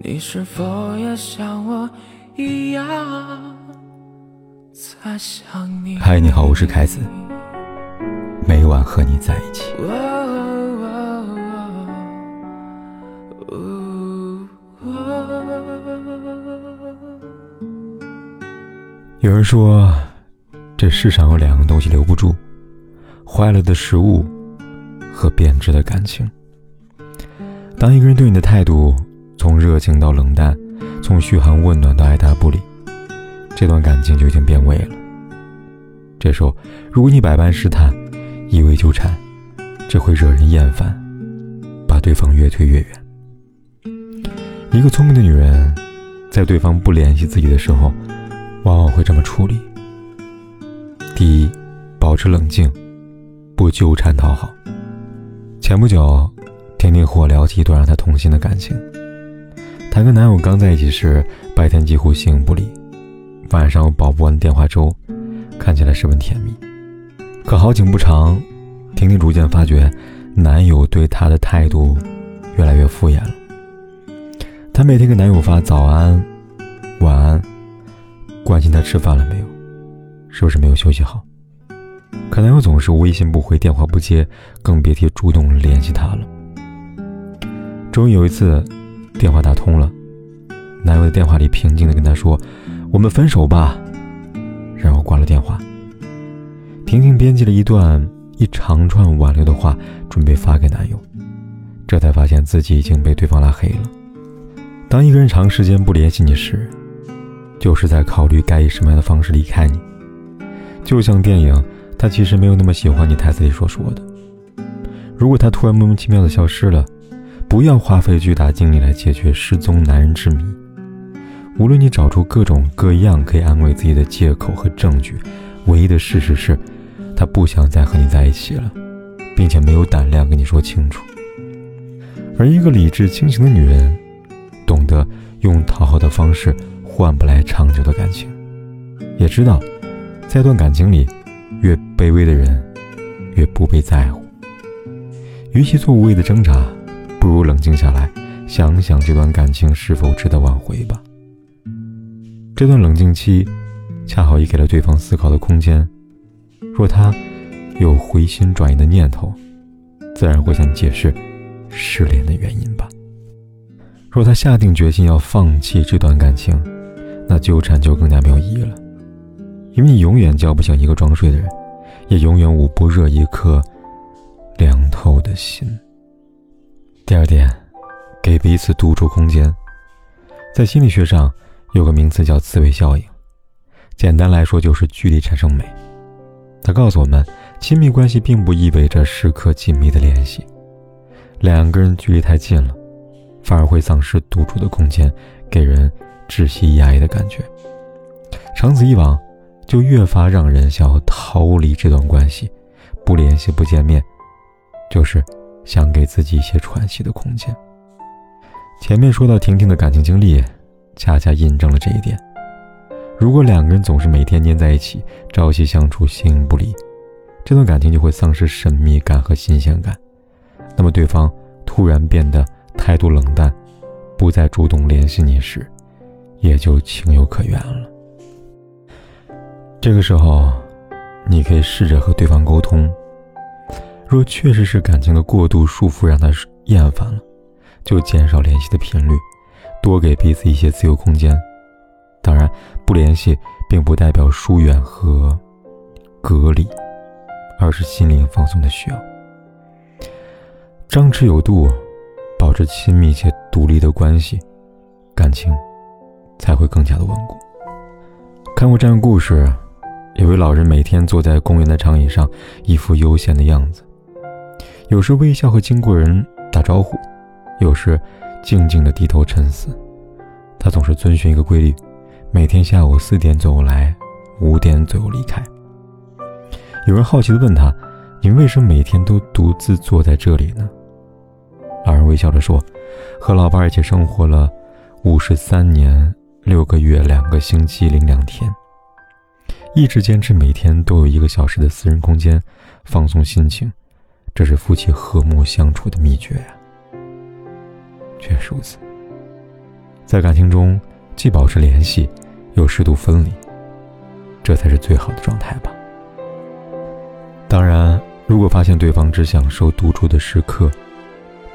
你是否也像我一样在想你？嗨，你好，我是凯子，每晚和你在一起。有人说，这世上有两个东西留不住：坏了的食物和变质的感情。当一个人对你的态度从热情到冷淡，从嘘寒问暖到爱答不理，这段感情就已经变味了。这时候，如果你百般试探，一味纠缠，只会惹人厌烦，把对方越推越远。一个聪明的女人，在对方不联系自己的时候，往往会这么处理：第一，保持冷静，不纠缠讨好。前不久，婷婷和我聊起一段让她痛心的感情。她跟男友刚在一起时，白天几乎形影不离，晚上又煲不完电话粥，看起来十分甜蜜。可好景不长，婷婷逐渐发觉，男友对她的态度越来越敷衍了。她每天给男友发早安、晚安。关心他吃饭了没有，是不是没有休息好？可男友总是微信不回，电话不接，更别提主动联系她了。终于有一次，电话打通了，男友在电话里平静地跟她说：“我们分手吧。”然后挂了电话。婷婷编辑了一段一长串挽留的话，准备发给男友，这才发现自己已经被对方拉黑了。当一个人长时间不联系你时，就是在考虑该以什么样的方式离开你。就像电影，他其实没有那么喜欢你台词里所说的。如果他突然莫名其妙的消失了，不要花费巨大精力来解决失踪男人之谜。无论你找出各种各样可以安慰自己的借口和证据，唯一的事实是，他不想再和你在一起了，并且没有胆量跟你说清楚。而一个理智清醒的女人，懂得用讨好的方式。换不来长久的感情，也知道，在一段感情里，越卑微的人，越不被在乎。与其做无谓的挣扎，不如冷静下来，想想这段感情是否值得挽回吧。这段冷静期，恰好也给了对方思考的空间。若他有回心转意的念头，自然会向你解释失联的原因吧。若他下定决心要放弃这段感情，那纠缠就更加没有意义了，因为你永远叫不醒一个装睡的人，也永远捂不热一颗凉透的心。第二点，给彼此独处空间。在心理学上，有个名词叫刺猬效应，简单来说就是距离产生美。它告诉我们，亲密关系并不意味着时刻紧密的联系，两个人距离太近了，反而会丧失独处的空间，给人。窒息压抑的感觉，长此以往，就越发让人想要逃离这段关系，不联系、不见面，就是想给自己一些喘息的空间。前面说到婷婷的感情经历，恰恰印证了这一点。如果两个人总是每天黏在一起，朝夕相处，形影不离，这段感情就会丧失神秘感和新鲜感。那么，对方突然变得态度冷淡，不再主动联系你时，也就情有可原了。这个时候，你可以试着和对方沟通。若确实是感情的过度束缚让他厌烦了，就减少联系的频率，多给彼此一些自由空间。当然，不联系并不代表疏远和隔离，而是心灵放松的需要。张弛有度，保持亲密且独立的关系，感情。才会更加的稳固。看过这样的故事，有位老人每天坐在公园的长椅上，一副悠闲的样子，有时微笑和经过人打招呼，有时静静的低头沉思。他总是遵循一个规律，每天下午四点左右来，五点左右离开。有人好奇的问他：“你为什么每天都独自坐在这里呢？”老人微笑着说：“和老伴一起生活了五十三年。”六个月，两个星期零两天，一直坚持每天都有一个小时的私人空间，放松心情，这是夫妻和睦相处的秘诀呀。确实如此，在感情中既保持联系，又适度分离，这才是最好的状态吧。当然，如果发现对方只享受独处的时刻，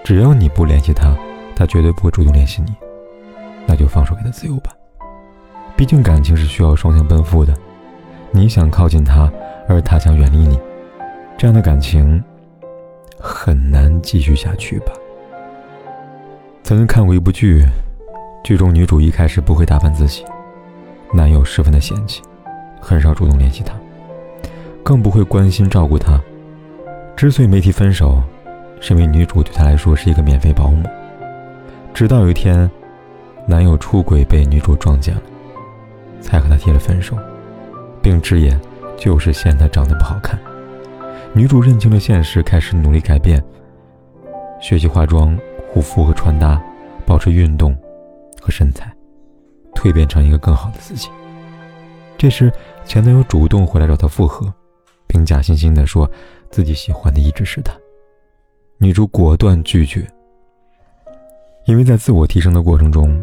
只要你不联系他，他绝对不会主动联系你，那就放手给他自由吧。毕竟感情是需要双向奔赴的，你想靠近他，而他想远离你，这样的感情很难继续下去吧。曾经看过一部剧，剧中女主一开始不会打扮自己，男友十分的嫌弃，很少主动联系她，更不会关心照顾她。之所以没提分手，是因为女主对他来说是一个免费保姆。直到有一天，男友出轨被女主撞见了。才和他提了分手，并直言就是嫌他长得不好看。女主认清了现实，开始努力改变，学习化妆、护肤和穿搭，保持运动和身材，蜕变成一个更好的自己。这时，前男友主动回来找她复合，并假惺惺地说自己喜欢的一直是他。女主果断拒绝，因为在自我提升的过程中，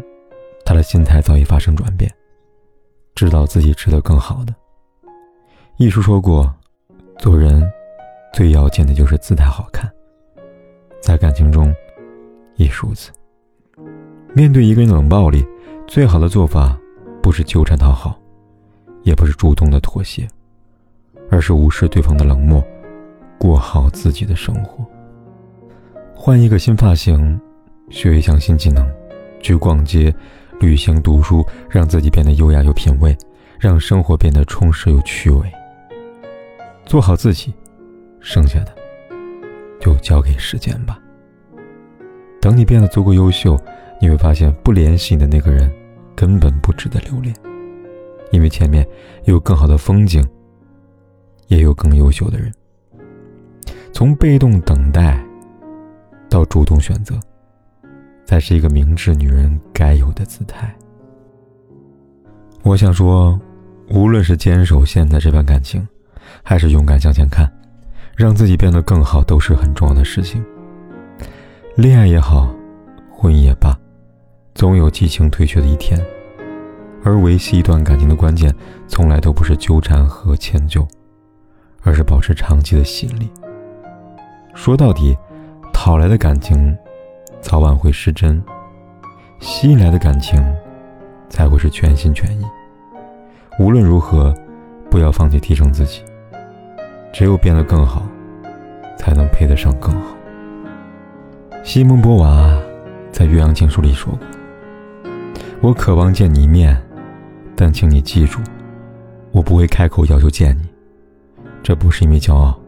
她的心态早已发生转变。知道自己值得更好的。艺术说过，做人最要紧的就是姿态好看。在感情中，亦如此。面对一个人冷暴力，最好的做法不是纠缠讨好，也不是主动的妥协，而是无视对方的冷漠，过好自己的生活。换一个新发型，学一项新技能，去逛街。旅行、读书，让自己变得优雅有品味，让生活变得充实有趣味。做好自己，剩下的就交给时间吧。等你变得足够优秀，你会发现不联系你的那个人根本不值得留恋，因为前面有更好的风景，也有更优秀的人。从被动等待到主动选择。才是一个明智女人该有的姿态。我想说，无论是坚守现在这段感情，还是勇敢向前看，让自己变得更好，都是很重要的事情。恋爱也好，婚姻也罢，总有激情退却的一天。而维系一段感情的关键，从来都不是纠缠和迁就，而是保持长期的吸引力。说到底，讨来的感情。早晚会失真，吸引来的感情才会是全心全意。无论如何，不要放弃提升自己。只有变得更好，才能配得上更好。西蒙波娃在《岳阳情书》里说过：“我渴望见你一面，但请你记住，我不会开口要求见你。这不是因为骄傲，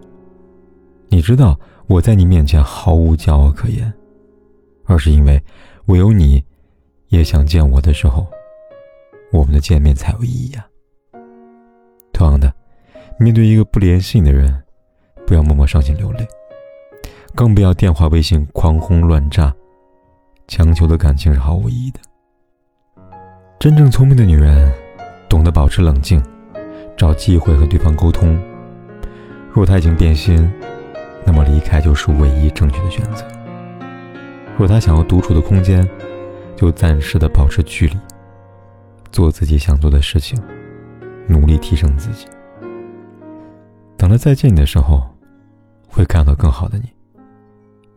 你知道我在你面前毫无骄傲可言。”而是因为，唯有你，也想见我的时候，我们的见面才有意义呀。同样的，面对一个不联系你的人，不要默默伤心流泪，更不要电话、微信狂轰乱炸，强求的感情是毫无意义的。真正聪明的女人，懂得保持冷静，找机会和对方沟通。若他已经变心，那么离开就是唯一正确的选择。若他想要独处的空间，就暂时的保持距离，做自己想做的事情，努力提升自己。等他再见你的时候，会看到更好的你，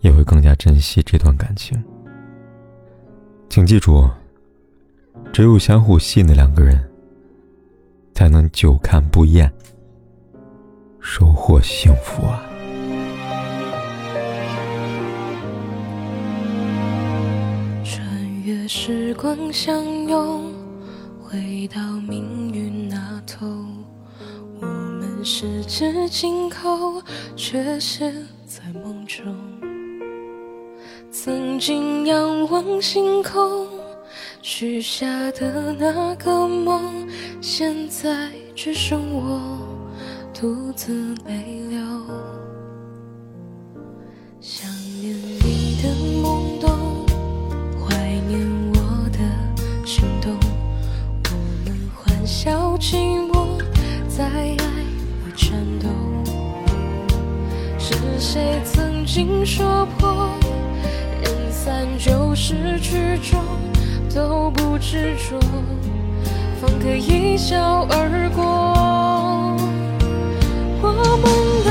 也会更加珍惜这段感情。请记住，只有相互吸引的两个人，才能久看不厌，收获幸福啊！穿越时光相拥，回到命运那头，十指紧扣，却陷在梦中。曾经仰望星空，许下的那个梦，现在只剩我独自泪流。想念你的懵懂。怀念我的冲动，我们欢笑寂寞在谁曾经说破，人散就是曲终？都不执着，方可一笑而过。我们的